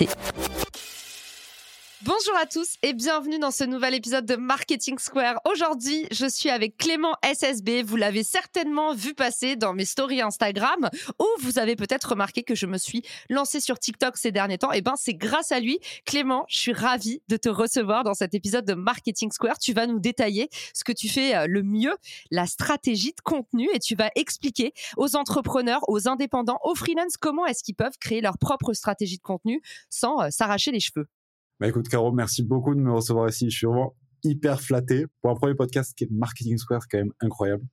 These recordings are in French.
invité. Bonjour à tous et bienvenue dans ce nouvel épisode de Marketing Square. Aujourd'hui, je suis avec Clément SSB. Vous l'avez certainement vu passer dans mes stories Instagram ou vous avez peut-être remarqué que je me suis lancée sur TikTok ces derniers temps. Et eh ben, c'est grâce à lui. Clément, je suis ravie de te recevoir dans cet épisode de Marketing Square. Tu vas nous détailler ce que tu fais euh, le mieux, la stratégie de contenu et tu vas expliquer aux entrepreneurs, aux indépendants, aux freelance comment est-ce qu'ils peuvent créer leur propre stratégie de contenu sans euh, s'arracher les cheveux. Bah écoute, Caro, merci beaucoup de me recevoir ici. Je suis vraiment hyper flatté. Pour un premier podcast qui est Marketing Square, c'est quand même incroyable.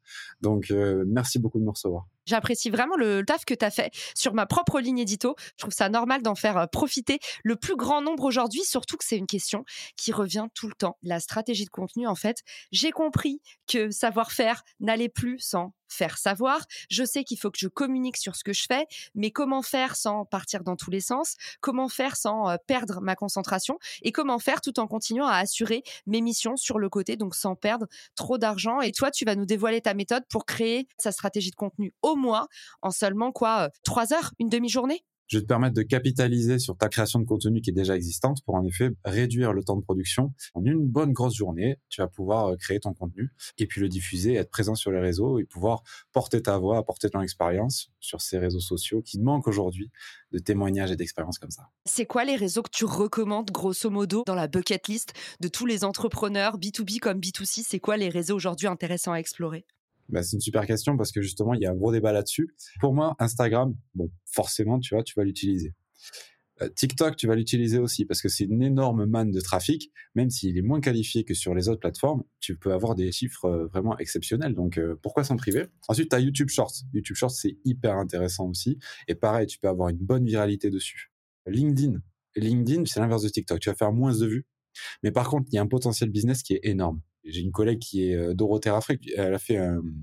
Donc, euh, merci beaucoup de me recevoir. J'apprécie vraiment le taf que tu as fait sur ma propre ligne édito. Je trouve ça normal d'en faire profiter le plus grand nombre aujourd'hui, surtout que c'est une question qui revient tout le temps. La stratégie de contenu, en fait, j'ai compris que savoir-faire n'allait plus sans faire savoir. Je sais qu'il faut que je communique sur ce que je fais, mais comment faire sans partir dans tous les sens? Comment faire sans perdre ma concentration? Et comment faire tout en continuant à assurer mes missions sur le côté, donc sans perdre trop d'argent? Et toi, tu vas nous dévoiler ta méthode pour créer sa stratégie de contenu au mois en seulement quoi Trois heures Une demi-journée? Je vais te permettre de capitaliser sur ta création de contenu qui est déjà existante pour en effet réduire le temps de production. En une bonne grosse journée, tu vas pouvoir euh, créer ton contenu et puis le diffuser, être présent sur les réseaux et pouvoir porter ta voix, apporter ton expérience sur ces réseaux sociaux qui manquent aujourd'hui de témoignages et d'expériences comme ça. C'est quoi les réseaux que tu recommandes grosso modo dans la bucket list de tous les entrepreneurs B2B comme B2C C'est quoi les réseaux aujourd'hui intéressants à explorer? Bah, c'est une super question parce que justement, il y a un gros débat là-dessus. Pour moi, Instagram, bon, forcément, tu vas l'utiliser. Euh, TikTok, tu vas l'utiliser aussi parce que c'est une énorme manne de trafic. Même s'il est moins qualifié que sur les autres plateformes, tu peux avoir des chiffres euh, vraiment exceptionnels. Donc, euh, pourquoi s'en priver? Ensuite, tu as YouTube Shorts. YouTube Shorts, c'est hyper intéressant aussi. Et pareil, tu peux avoir une bonne viralité dessus. LinkedIn. LinkedIn, c'est l'inverse de TikTok. Tu vas faire moins de vues. Mais par contre, il y a un potentiel business qui est énorme. J'ai une collègue qui est euh, Dorothée Raffray, elle a fait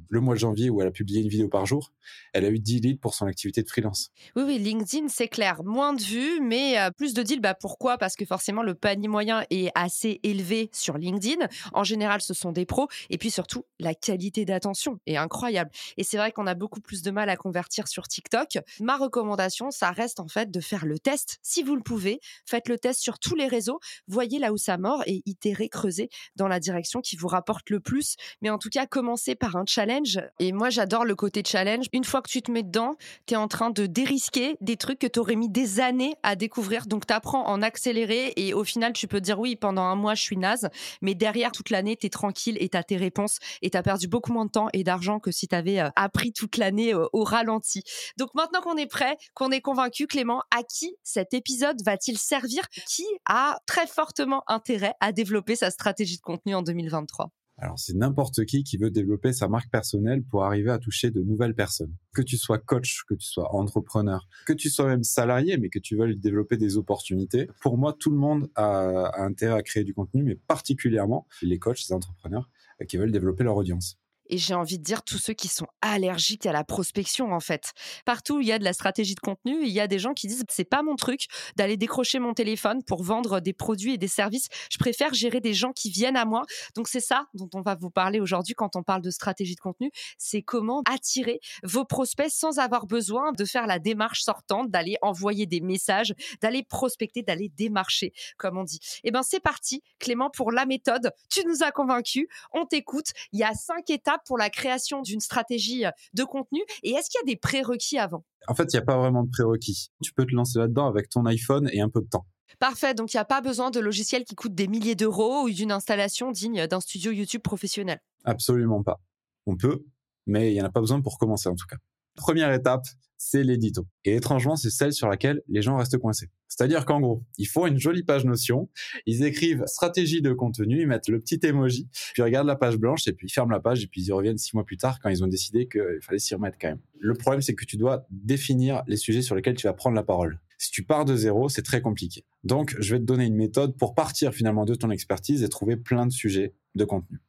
le mois de janvier où elle a publié une vidéo par jour. Elle a eu 10 leads pour son activité de freelance. Oui, oui, LinkedIn, c'est clair. Moins de vues, mais euh, plus de deals. Bah, pourquoi? Parce que forcément, le panier moyen est assez élevé sur LinkedIn. En général, ce sont des pros. Et puis surtout, la qualité d'attention est incroyable. Et c'est vrai qu'on a beaucoup plus de mal à convertir sur TikTok. Ma recommandation, ça reste en fait de faire le test. Si vous le pouvez, faites le test sur tous les réseaux. Voyez là où ça mord et itérez, creusez dans la direction qui vous rapporte le plus. Mais en tout cas, commencez par un challenge. Et moi, j'adore le côté challenge. Une fois que tu te mets dedans, tu es en train de dérisquer des trucs que tu aurais mis des années à découvrir. Donc, tu apprends en accéléré et au final, tu peux dire oui, pendant un mois, je suis naze. Mais derrière, toute l'année, tu es tranquille et tu as tes réponses et tu as perdu beaucoup moins de temps et d'argent que si tu avais euh, appris toute l'année euh, au ralenti. Donc, maintenant qu'on est prêt, qu'on est convaincu, Clément, à qui cet épisode va-t-il servir? Qui a très fortement intérêt à développer sa stratégie de contenu en 2023 alors, c'est n'importe qui qui veut développer sa marque personnelle pour arriver à toucher de nouvelles personnes. Que tu sois coach, que tu sois entrepreneur, que tu sois même salarié, mais que tu veuilles développer des opportunités. Pour moi, tout le monde a, a intérêt à créer du contenu, mais particulièrement les coachs, les entrepreneurs qui veulent développer leur audience et j'ai envie de dire tous ceux qui sont allergiques à la prospection en fait. Partout où il y a de la stratégie de contenu, il y a des gens qui disent c'est pas mon truc d'aller décrocher mon téléphone pour vendre des produits et des services. Je préfère gérer des gens qui viennent à moi. Donc c'est ça dont on va vous parler aujourd'hui quand on parle de stratégie de contenu, c'est comment attirer vos prospects sans avoir besoin de faire la démarche sortante, d'aller envoyer des messages, d'aller prospecter, d'aller démarcher comme on dit. Eh ben c'est parti Clément pour la méthode. Tu nous as convaincus, on t'écoute. Il y a cinq étapes pour la création d'une stratégie euh, de contenu Et est-ce qu'il y a des prérequis avant? En fait, il n'y a pas vraiment de prérequis. Tu peux te lancer là-dedans avec ton iPhone et un peu de temps. Parfait, donc il n'y a pas besoin de logiciels qui coûtent des milliers d'euros ou d'une installation digne d'un studio YouTube professionnel. Absolument pas. On peut, mais il n'y en a pas besoin pour commencer en tout cas. Première étape, c'est l'édito. Et étrangement, c'est celle sur laquelle les gens restent coincés. C'est-à-dire qu'en gros, ils font une jolie page Notion, ils écrivent stratégie de contenu, ils mettent le petit emoji, puis ils regardent la page blanche et puis ils ferment la page et puis ils reviennent six mois plus tard quand ils ont décidé qu'il fallait s'y remettre quand même. Le problème, c'est que tu dois définir les sujets sur lesquels tu vas prendre la parole. Si tu pars de zéro, c'est très compliqué. Donc, je vais te donner une méthode pour partir finalement de ton expertise et trouver plein de sujets de contenu.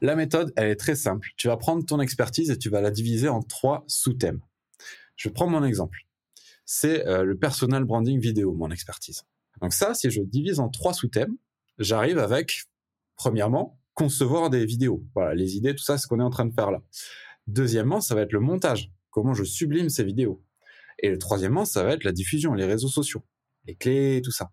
La méthode, elle est très simple. Tu vas prendre ton expertise et tu vas la diviser en trois sous-thèmes. Je prends mon exemple. C'est euh, le personal branding vidéo, mon expertise. Donc ça, si je divise en trois sous-thèmes, j'arrive avec, premièrement, concevoir des vidéos. Voilà, les idées, tout ça, ce qu'on est en train de faire là. Deuxièmement, ça va être le montage. Comment je sublime ces vidéos. Et le troisièmement, ça va être la diffusion, les réseaux sociaux, les clés, tout ça.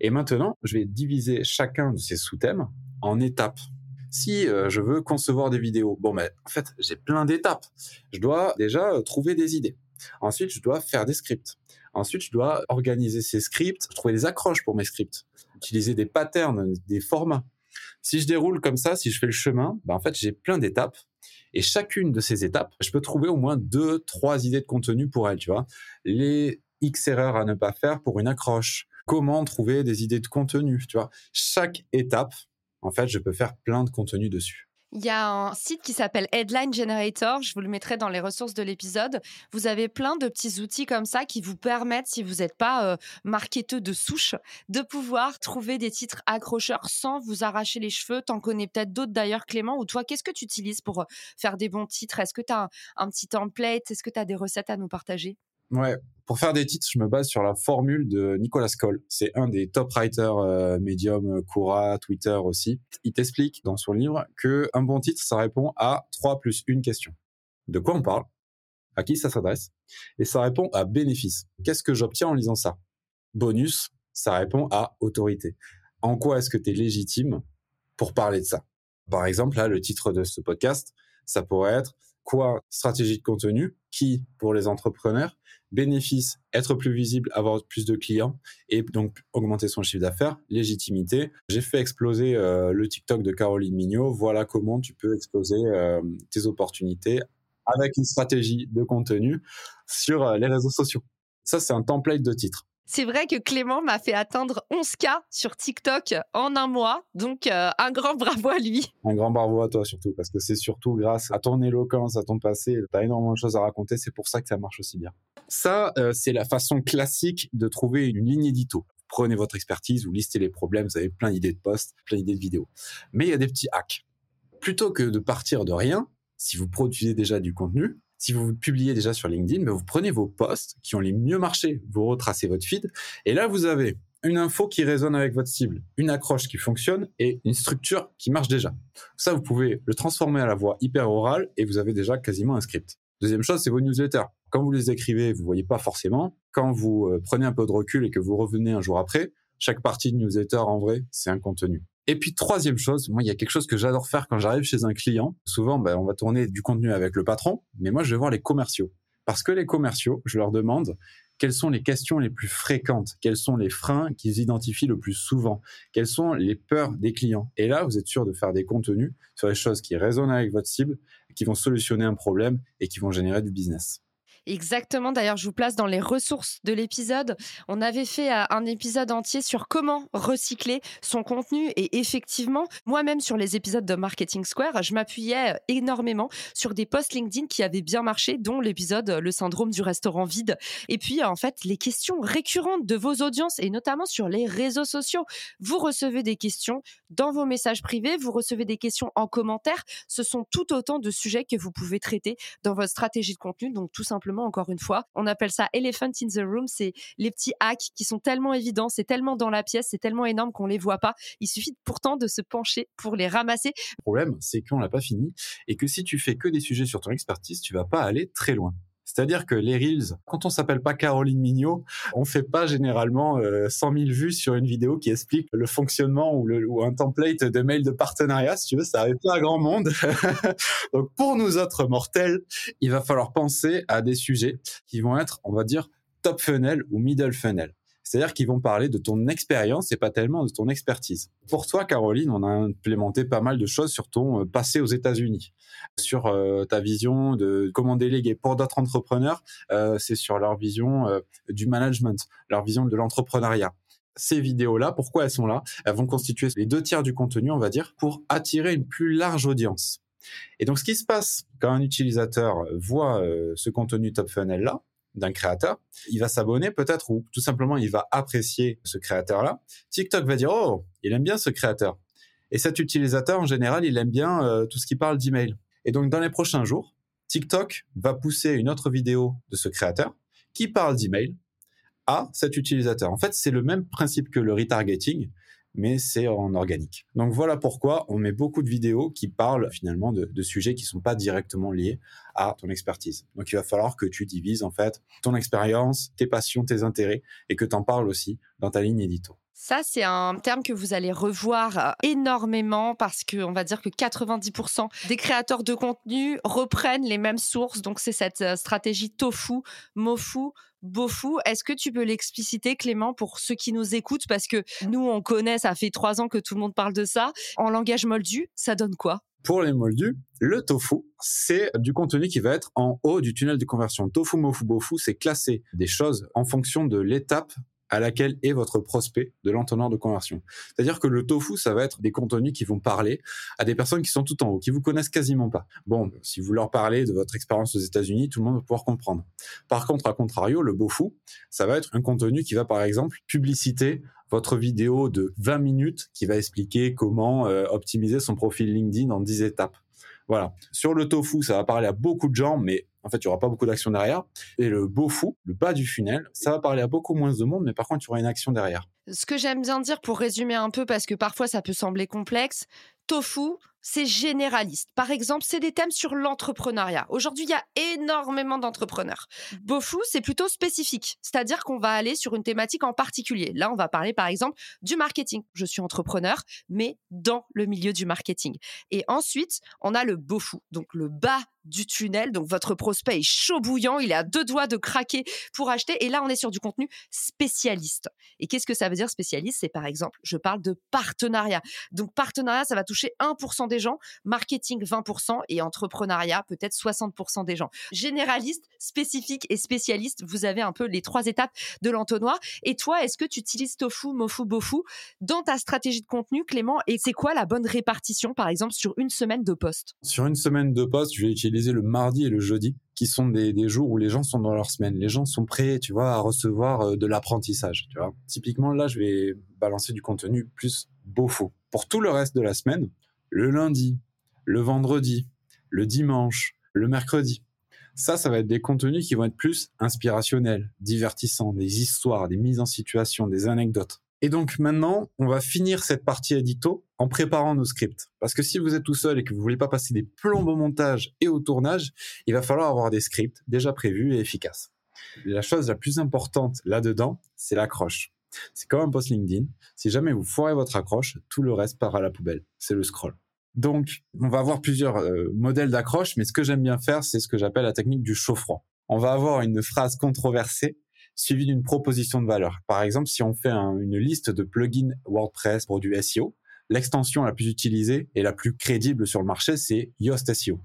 Et maintenant, je vais diviser chacun de ces sous-thèmes en étapes. Si euh, je veux concevoir des vidéos, bon, ben, en fait, j'ai plein d'étapes. Je dois déjà euh, trouver des idées. Ensuite, je dois faire des scripts. Ensuite, je dois organiser ces scripts, trouver des accroches pour mes scripts, utiliser des patterns, des formats. Si je déroule comme ça, si je fais le chemin, ben en fait, j'ai plein d'étapes. Et chacune de ces étapes, je peux trouver au moins deux, trois idées de contenu pour elles, tu vois. Les X erreurs à ne pas faire pour une accroche. Comment trouver des idées de contenu, tu vois. Chaque étape, en fait, je peux faire plein de contenu dessus. Il y a un site qui s'appelle Headline Generator, je vous le mettrai dans les ressources de l'épisode. Vous avez plein de petits outils comme ça qui vous permettent, si vous n'êtes pas euh, marketeux de souche, de pouvoir trouver des titres accrocheurs sans vous arracher les cheveux. T'en connais peut-être d'autres d'ailleurs, Clément, ou toi, qu'est-ce que tu utilises pour euh, faire des bons titres? Est-ce que tu as un, petit template? Est-ce que tu as des recettes à nous partager? Ouais, pour faire des titres, je me base sur la formule de Nicolas Coll. C'est un des top writers euh, Medium, Quora, Twitter aussi. Il t'explique dans son livre que un bon titre, ça répond à trois plus une question. De quoi on parle? À qui ça s'adresse? Et ça répond à bénéfice. Qu'est-ce que j'obtiens en lisant ça? Bonus, ça répond à autorité. En quoi est-ce que tu es légitime pour parler de ça? Par exemple, là, le titre de ce podcast, ça pourrait être quoi stratégie de contenu, qui pour les entrepreneurs, bénéfice, être plus visible, avoir plus de clients et donc augmenter son chiffre d'affaires, légitimité. J'ai fait exploser euh, le TikTok de Caroline Mignot. Voilà comment tu peux exploser euh, tes opportunités avec une stratégie de contenu sur euh, les réseaux sociaux. Ça, c'est un template de titre. C'est vrai que Clément m'a fait atteindre 11K sur TikTok en un mois. Donc, euh, un grand bravo à lui. Un grand bravo à toi surtout, parce que c'est surtout grâce à ton éloquence, à ton passé. Tu as énormément de choses à raconter. C'est pour ça que ça marche aussi bien. Ça, euh, c'est la façon classique de trouver une ligne édito. Prenez votre expertise, vous listez les problèmes, vous avez plein d'idées de posts, plein d'idées de vidéos. Mais il y a des petits hacks. Plutôt que de partir de rien, si vous produisez déjà du contenu, si vous publiez déjà sur LinkedIn, mais vous prenez vos posts qui ont les mieux marché, vous retracez votre feed, et là vous avez une info qui résonne avec votre cible, une accroche qui fonctionne et une structure qui marche déjà. Ça, vous pouvez le transformer à la voix hyper orale et vous avez déjà quasiment un script. Deuxième chose, c'est vos newsletters. Quand vous les écrivez, vous voyez pas forcément. Quand vous euh, prenez un peu de recul et que vous revenez un jour après, chaque partie de newsletter en vrai, c'est un contenu. Et puis troisième chose, moi il y a quelque chose que j'adore faire quand j'arrive chez un client. Souvent, ben, on va tourner du contenu avec le patron, mais moi je vais voir les commerciaux. Parce que les commerciaux, je leur demande quelles sont les questions les plus fréquentes, quels sont les freins qu'ils identifient le plus souvent, quelles sont les peurs des clients. Et là, vous êtes sûr de faire des contenus sur les choses qui résonnent avec votre cible, qui vont solutionner un problème et qui vont générer du business. Exactement. D'ailleurs, je vous place dans les ressources de l'épisode. On avait fait euh, un épisode entier sur comment recycler son contenu. Et effectivement, moi-même, sur les épisodes de Marketing Square, je m'appuyais euh, énormément sur des posts LinkedIn qui avaient bien marché, dont l'épisode Le syndrome du restaurant vide. Et puis, en fait, les questions récurrentes de vos audiences et notamment sur les réseaux sociaux. Vous recevez des questions dans vos messages privés, vous recevez des questions en commentaire. Ce sont tout autant de sujets que vous pouvez traiter dans votre stratégie de contenu. Donc, tout simplement, encore une fois. On appelle ça elephant in the room. C'est les petits hacks qui sont tellement évidents, c'est tellement dans la pièce, c'est tellement énorme qu'on les voit pas. Il suffit pourtant de se pencher pour les ramasser. Le problème, c'est qu'on l'a pas fini et que si tu fais que des sujets sur ton expertise, tu vas pas aller très loin. C'est-à-dire que les Reels, quand on s'appelle pas Caroline Mignot, on fait pas généralement 100 euh, 000 vues sur une vidéo qui explique le fonctionnement ou, un template de mail de partenariat. Si tu veux, ça arrive pas à grand monde. Donc pour nous autres mortels, il va falloir penser à des sujets qui vont être, on va dire, top funnel ou middle funnel. C'est-à-dire qu'ils vont parler de ton expérience et pas tellement de ton expertise. Pour toi, Caroline, on a implémenté pas mal de choses sur ton euh, passé aux États-Unis, sur euh, ta vision de comment déléguer. Pour d'autres entrepreneurs, euh, c'est sur leur vision du management, leur vision de l'entrepreneuriat ces vidéos-là, pourquoi elles sont là? Elles vont constituer les deux tiers du contenu, on va dire, pour attirer une plus large audience. Et donc, ce qui se passe quand un utilisateur voit ce contenu top funnel là, d'un créateur, il va s'abonner peut-être ou tout simplement il va apprécier ce créateur-là. TikTok va dire oh, il aime bien ce créateur. Et cet utilisateur en général, il aime bien euh, tout ce qui parle d'email. Et donc dans les prochains jours, TikTok va pousser une autre vidéo de ce créateur qui parle d'email à cet utilisateur. En fait, c'est le même principe que le retargeting, mais c'est en organique. Donc voilà pourquoi on met beaucoup de vidéos qui parlent finalement de, sujets qui sont pas directement liés à ton expertise. Donc il va falloir que tu divises en fait ton expérience, tes passions, tes intérêts et que tu en parles aussi dans ta ligne édito. Ça, c'est un terme que vous allez revoir euh, énormément parce que on va dire que 90% des créateurs de contenu reprennent les mêmes sources. Donc, c'est cette euh, stratégie tofu, mofu, Beaufou. Est-ce que tu peux l'expliciter, Clément, pour ceux qui nous écoutent? Parce que nous, on connaît, ça fait trois ans que tout le monde parle de ça. En langage moldu, ça donne quoi? Pour les moldus, le tofu, c'est du contenu qui va être en haut du tunnel de conversion. Tofu, mofu, bofu, c'est classer des choses en fonction de l'étape à laquelle est votre prospect de l'entonnoir de conversion. C'est-à-dire que le tofu, ça va être des contenus qui vont parler à des personnes qui sont tout en haut, qui vous connaissent quasiment pas. Bon, si vous leur parlez de votre expérience aux États-Unis, tout le monde va pouvoir comprendre. Par contre, à contrario, le bofu, ça va être un contenu qui va, par exemple, publiciter votre vidéo de 20 minutes qui va expliquer comment euh, optimiser son profil LinkedIn en 10 étapes. Voilà. Sur le tofu, ça va parler à beaucoup de gens, mais en fait, il y aura pas beaucoup d'action derrière. Et le beau fou, le bas du funnel, ça va parler à beaucoup moins de monde, mais par contre, il y aura une action derrière. Ce que j'aime bien dire pour résumer un peu, parce que parfois ça peut sembler complexe, tofu, c'est généraliste. Par exemple, c'est des thèmes sur l'entrepreneuriat. Aujourd'hui, il y a énormément d'entrepreneurs. Bofu, c'est plutôt spécifique, c'est-à-dire qu'on va aller sur une thématique en particulier. Là, on va parler par exemple du marketing. Je suis entrepreneur, mais dans le milieu du marketing. Et ensuite, on a le Bofu, donc le bas du tunnel. Donc votre prospect est chaud bouillant, il est à deux doigts de craquer pour acheter. Et là, on est sur du contenu spécialiste. Et qu'est-ce que ça veut dire spécialiste? C'est par exemple, je parle de partenariat. Donc partenariat, ça va toucher 1% des gens, marketing 20% et entrepreneuriat peut-être 60% des gens. Généraliste, spécifique et spécialiste, vous avez un peu les trois étapes de l'entonnoir. Et toi, est-ce que tu utilises Tofu, Mofu, Bofu dans ta stratégie de contenu, Clément? Et c'est quoi la bonne répartition, par exemple, sur une semaine de poste? Sur une semaine de poste, je vais utiliser le mardi et le jeudi qui sont des, jours où les gens sont dans leur semaine. Les gens sont prêts, tu vois, à recevoir euh, de l'apprentissage, tu vois. Typiquement, là, je vais balancer du contenu plus beau-faux. Pour tout le reste de la semaine, le lundi, le vendredi, le dimanche, le mercredi. Ça, ça va être des contenus qui vont être plus inspirationnels, divertissants, des histoires, des mises en situation, des anecdotes. Et donc maintenant, on va finir cette partie édito en préparant nos scripts. Parce que si vous êtes tout seul et que vous voulez pas passer des plombes au montage et au tournage, il va falloir avoir des scripts déjà prévus et efficaces. La chose la plus importante là-dedans, c'est l'accroche. C'est comme un post LinkedIn. Si jamais vous foirez votre accroche, tout le reste part à la poubelle. C'est le scroll. Donc, on va avoir plusieurs euh, modèles d'accroche, mais ce que j'aime bien faire, c'est ce que j'appelle la technique du chaud-froid. On va avoir une phrase controversée suivie d'une proposition de valeur. Par exemple, si on fait une liste de plugins WordPress pour du SEO, l'extension la plus utilisée et la plus crédible sur le marché, c'est Yoast SEO.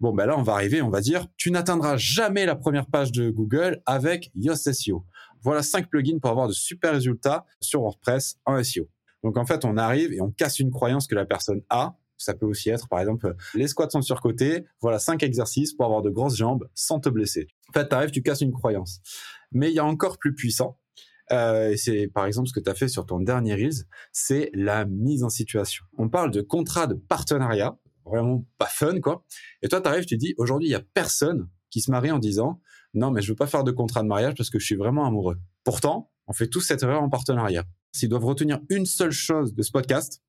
Bon, ben là, on va arriver, on va dire, tu n'atteindras jamais la première page de Google avec Yoast SEO. Voilà cinq plugins pour avoir de super résultats sur WordPress en SEO. Donc en fait, on arrive et on casse une croyance que la personne a. Ça peut aussi être, par exemple, les squats sont surcotés. Voilà cinq exercices pour avoir de grosses jambes sans te blesser. En fait, tu arrives, tu casses une croyance. Mais il y a encore plus puissant. Euh, c'est par exemple ce que tu as fait sur ton dernier Reels, c'est la mise en situation. On parle de contrat de partenariat, vraiment pas fun quoi. Et toi, tu arrives, tu dis, aujourd'hui, il y a personne qui se marie en disant, non, mais je veux pas faire de contrat de mariage parce que je suis vraiment amoureux. Pourtant, on fait tous cette erreur en partenariat. S'ils doivent retenir une seule chose de ce podcast,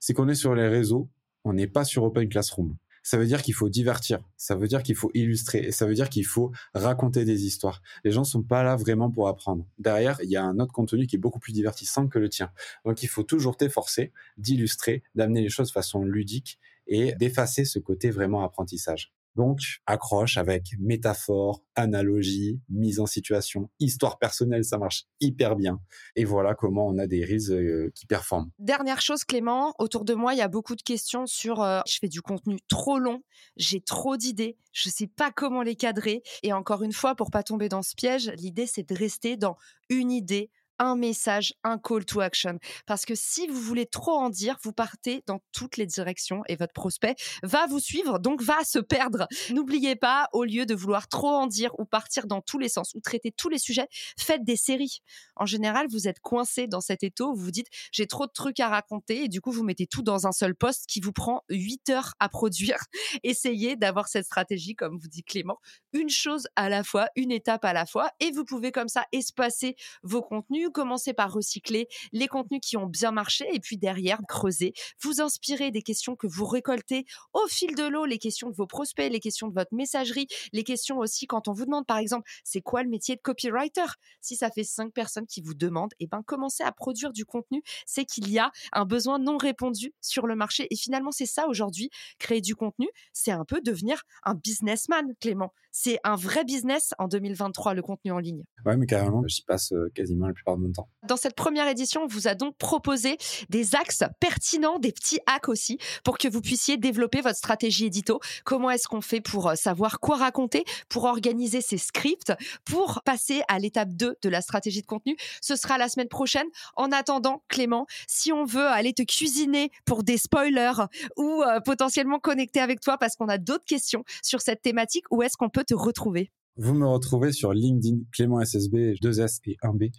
c'est qu'on est sur les réseaux, on n'est pas sur Open Classroom. Ça veut dire qu'il faut divertir, ça veut dire qu'il faut illustrer, et ça veut dire qu'il faut raconter des histoires. Les gens sont pas là vraiment pour apprendre. Derrière, il y a un autre contenu qui est beaucoup plus divertissant que le tien. Donc il faut toujours t'efforcer d'illustrer, d'amener les choses de façon ludique et d'effacer ce côté vraiment apprentissage. Donc, accroche avec métaphore, analogie, mise en situation, histoire personnelle, ça marche hyper bien. Et voilà comment on a des reels euh, qui performent. Dernière chose, Clément, autour de moi, il y a beaucoup de questions sur euh, je fais du contenu trop long, j'ai trop d'idées, je sais pas comment les cadrer. Et encore une fois, pour pas tomber dans ce piège, l'idée c'est de rester dans une idée un message, un call to action. Parce que si vous voulez trop en dire, vous partez dans toutes les directions et votre prospect va vous suivre, donc va se perdre. N'oubliez pas, au lieu de vouloir trop en dire ou partir dans tous les sens ou traiter tous les sujets, faites des séries. En général, vous êtes coincé dans cet étau vous vous dites j'ai trop de trucs à raconter et du coup, vous mettez tout dans un seul poste qui vous prend 8 heures à produire. Essayez d'avoir cette stratégie, comme vous dit Clément, une chose à la fois, une étape à la fois et vous pouvez comme ça espacer vos contenus commencez par recycler les contenus qui ont bien marché et puis derrière, creuser, vous inspirer des questions que vous récoltez au fil de l'eau, les questions de vos prospects, les questions de votre messagerie, les questions aussi quand on vous demande par exemple, c'est quoi le métier de copywriter? Si ça fait cinq personnes qui vous demandent, et eh ben commencez à produire du contenu, c'est qu'il y a un besoin non répondu sur le marché. Et finalement c'est ça aujourd'hui, créer du contenu, c'est un peu devenir un businessman, Clément. C'est un vrai business en 2023 le contenu en ligne. Ouais, mais carrément, j'y passe euh, quasiment la plupart temps. Dans cette première édition, on vous a donc proposé des axes pertinents, des petits hacks aussi, pour que vous puissiez développer votre stratégie édito. Comment est-ce qu'on fait pour euh, savoir quoi raconter, pour organiser ses scripts, pour passer à l'étape 2 de la stratégie de contenu Ce sera la semaine prochaine. En attendant, Clément, si on veut aller te cuisiner pour des spoilers ou euh, potentiellement connecter avec toi parce qu'on a d'autres questions sur cette thématique, où est-ce qu'on peut retrouver vous me retrouvez sur LinkedIn Clément SSB 2S et 1B.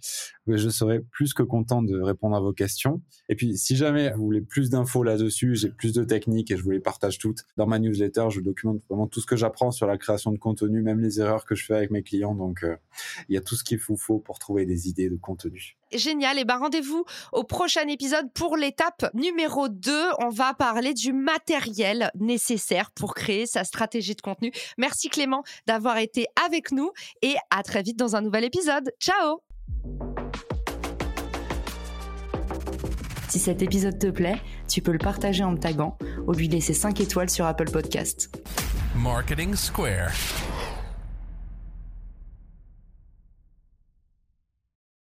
Je serai plus que content de répondre à vos questions. Et puis, si jamais vous voulez plus d'infos là-dessus, j'ai plus de techniques et je vous les partage toutes dans ma newsletter. Je documente vraiment tout ce que j'apprends sur la création de contenu, même les erreurs que je fais avec mes clients. Donc, euh, il y a tout ce qu'il vous faut pour trouver des idées de contenu. Génial. Et ben rendez-vous au prochain épisode pour l'étape numéro 2. On va parler du matériel nécessaire pour créer sa stratégie de contenu. Merci Clément d'avoir été avec nous et à très vite dans un nouvel épisode. Ciao Si cet épisode te plaît, tu peux le partager en me taguant ou lui laisser 5 étoiles sur Apple Podcast. Marketing Square.